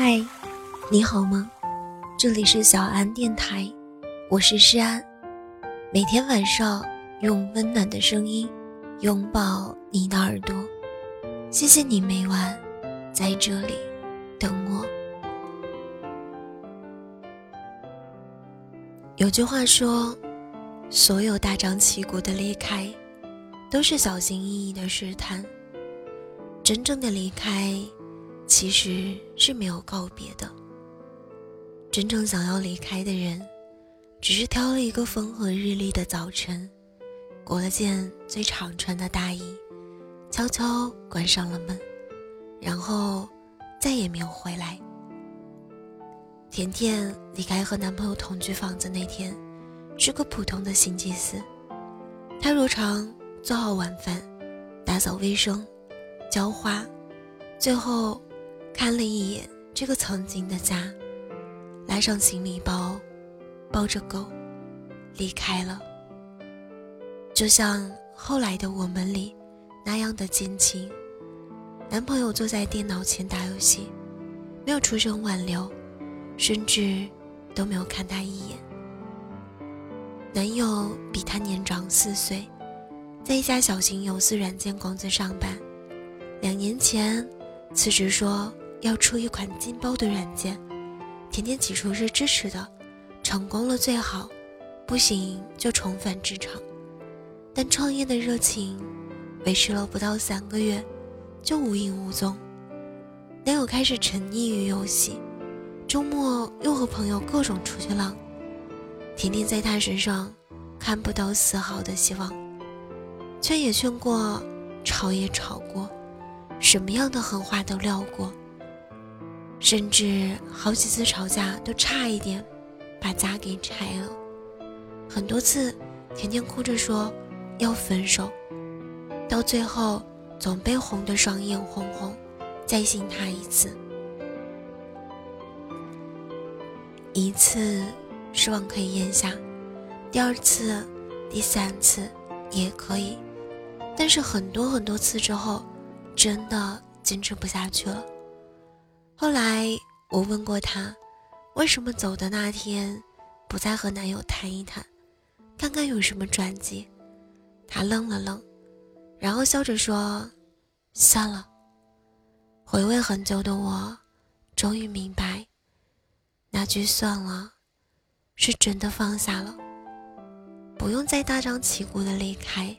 嗨，你好吗？这里是小安电台，我是诗安。每天晚上用温暖的声音拥抱你的耳朵，谢谢你每晚在这里等我。有句话说，所有大张旗鼓的离开，都是小心翼翼的试探。真正的离开。其实是没有告别的。真正想要离开的人，只是挑了一个风和日丽的早晨，裹了件最常穿的大衣，悄悄关上了门，然后再也没有回来。甜甜离开和男朋友同居房子那天，是个普通的星期四，她如常做好晚饭，打扫卫生，浇花，最后。看了一眼这个曾经的家，拉上行李包，抱着狗，离开了。就像后来的我们里那样的坚情。男朋友坐在电脑前打游戏，没有出声挽留，甚至都没有看他一眼。男友比他年长四岁，在一家小型游戏软件公司上班，两年前辞职说。要出一款劲爆的软件，甜甜起初是支持的，成功了最好，不行就重返职场。但创业的热情维持了不到三个月，就无影无踪。男友开始沉溺于游戏，周末又和朋友各种出去浪，甜甜在他身上看不到丝毫的希望，劝也劝过，吵也吵过，什么样的狠话都撂过。甚至好几次吵架都差一点把家给拆了，很多次甜甜哭着说要分手，到最后总被哄得双眼红红，再信他一次，一次失望可以咽下，第二次、第三次也可以，但是很多很多次之后，真的坚持不下去了。后来我问过他，为什么走的那天不再和男友谈一谈，看看有什么转机？他愣了愣，然后笑着说：“算了。”回味很久的我，终于明白，那句“算了”是真的放下了，不用再大张旗鼓的离开，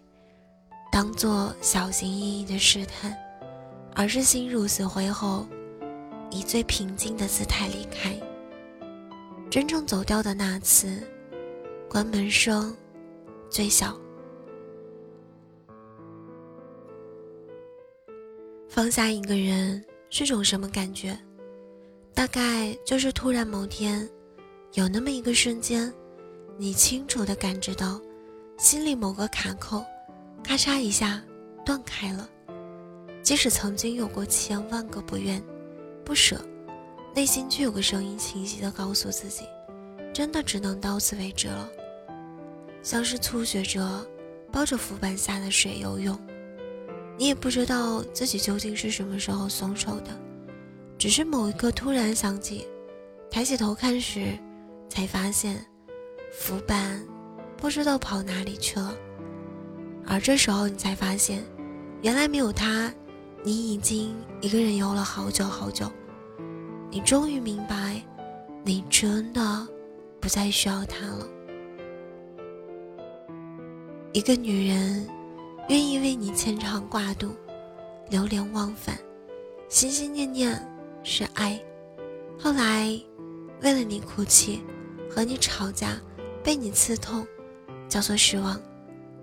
当做小心翼翼的试探，而是心如死灰后。以最平静的姿态离开。真正走掉的那次，关门声最小。放下一个人是种什么感觉？大概就是突然某天，有那么一个瞬间，你清楚的感知到，心里某个卡扣，咔嚓一下断开了。即使曾经有过千万个不愿。不舍，内心却有个声音清晰的告诉自己，真的只能到此为止了。像是初学者抱着浮板下的水游泳，你也不知道自己究竟是什么时候松手的，只是某一刻突然想起，抬起头看时，才发现浮板不知道跑哪里去了。而这时候你才发现，原来没有它，你已经一个人游了好久好久。你终于明白，你真的不再需要他了。一个女人愿意为你牵肠挂肚、流连忘返、心心念念是爱，后来为了你哭泣、和你吵架、被你刺痛，叫做失望，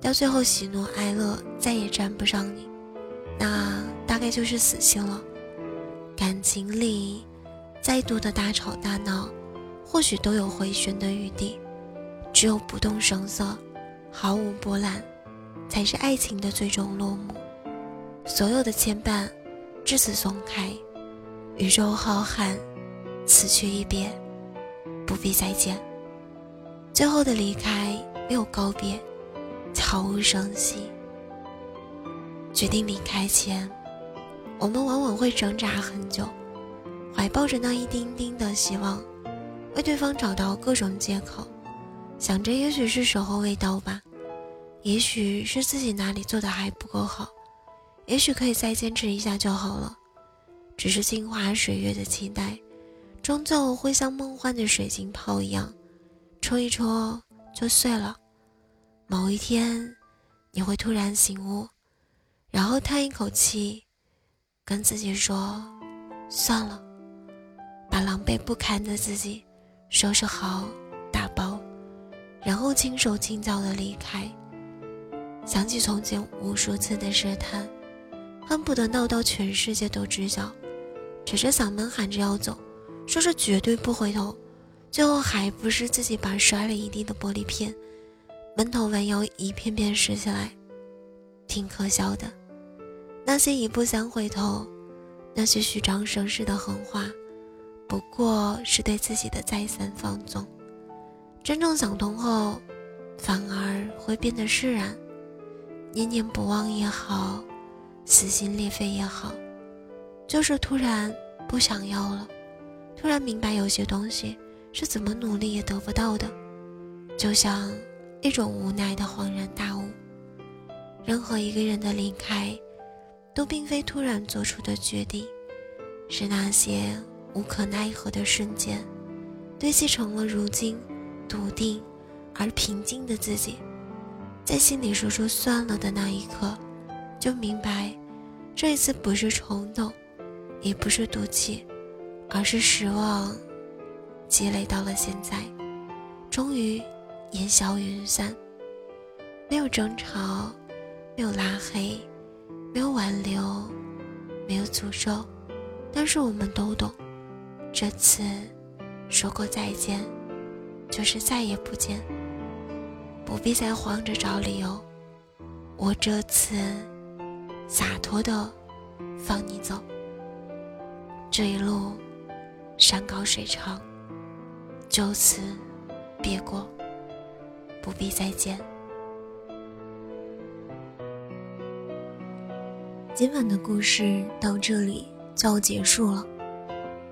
到最后喜怒哀乐再也沾不上你，那大概就是死心了。感情里。再多的大吵大闹，或许都有回旋的余地，只有不动声色，毫无波澜，才是爱情的最终落幕。所有的牵绊，至此松开。宇宙浩瀚，此去一别，不必再见。最后的离开没有告别，悄无声息。决定离开前，我们往往会挣扎很久。怀抱着那一丁丁的希望，为对方找到各种借口，想着也许是时候未到吧，也许是自己哪里做的还不够好，也许可以再坚持一下就好了。只是镜花水月的期待，终究会像梦幻的水晶泡一样，戳一戳就碎了。某一天，你会突然醒悟，然后叹一口气，跟自己说：“算了。”把狼狈不堪的自己收拾好，打包，然后轻手轻脚的离开。想起从前无数次的试探，恨不得闹到全世界都知晓，扯着嗓门喊着要走，说是绝对不回头，最后还不是自己把摔了一地的玻璃片，闷头弯腰一片片拾起来，挺可笑的。那些一步三回头，那些虚张声势的狠话。不过是对自己的再三放纵，真正想通后，反而会变得释然。念念不忘也好，撕心裂肺也好，就是突然不想要了，突然明白有些东西是怎么努力也得不到的，就像一种无奈的恍然大悟。任何一个人的离开，都并非突然做出的决定，是那些。无可奈何的瞬间，堆砌成了如今笃定而平静的自己。在心里说出“算了”的那一刻，就明白，这一次不是冲动，也不是赌气，而是失望积累到了现在，终于烟消云散。没有争吵，没有拉黑，没有挽留，没有诅咒，但是我们都懂。这次说过再见，就是再也不见，不必再慌着找理由。我这次洒脱的放你走，这一路山高水长，就此别过，不必再见。今晚的故事到这里就要结束了。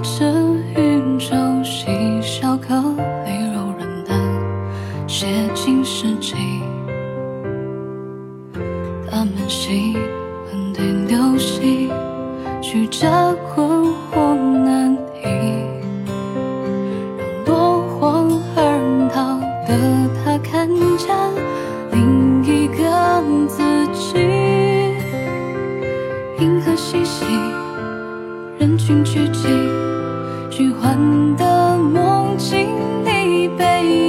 这云愁，细小颗粒，柔软的，写进诗集。人群聚集虚幻的梦境里被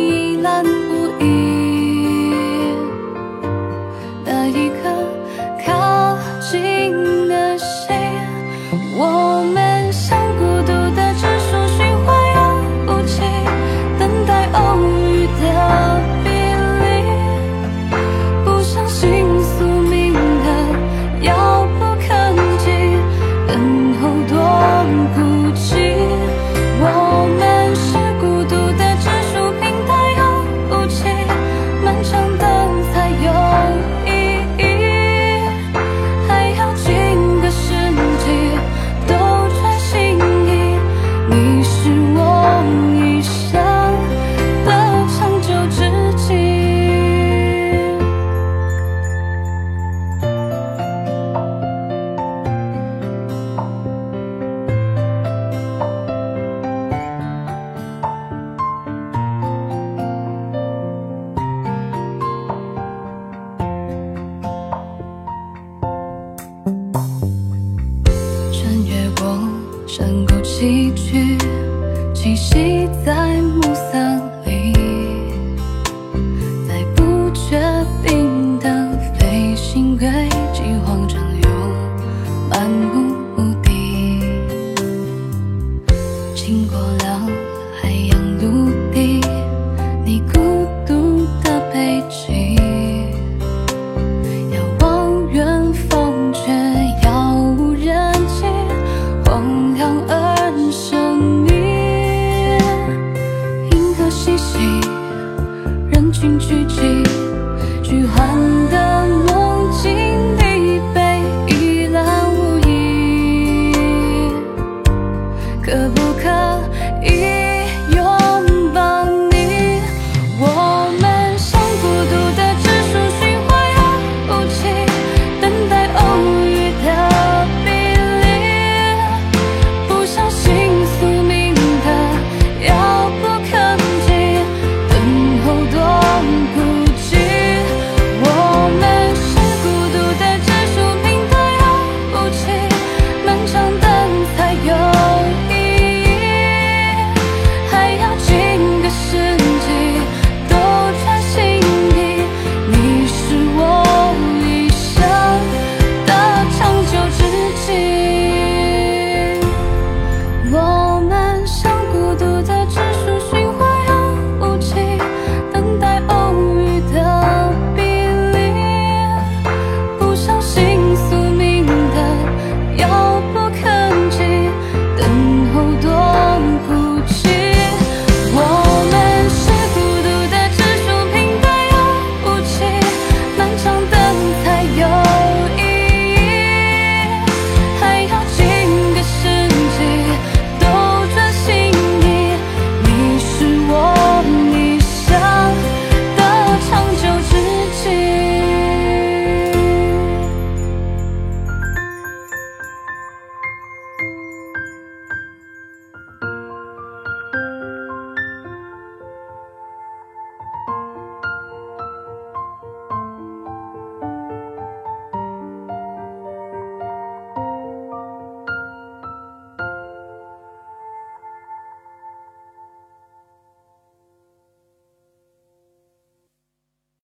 만나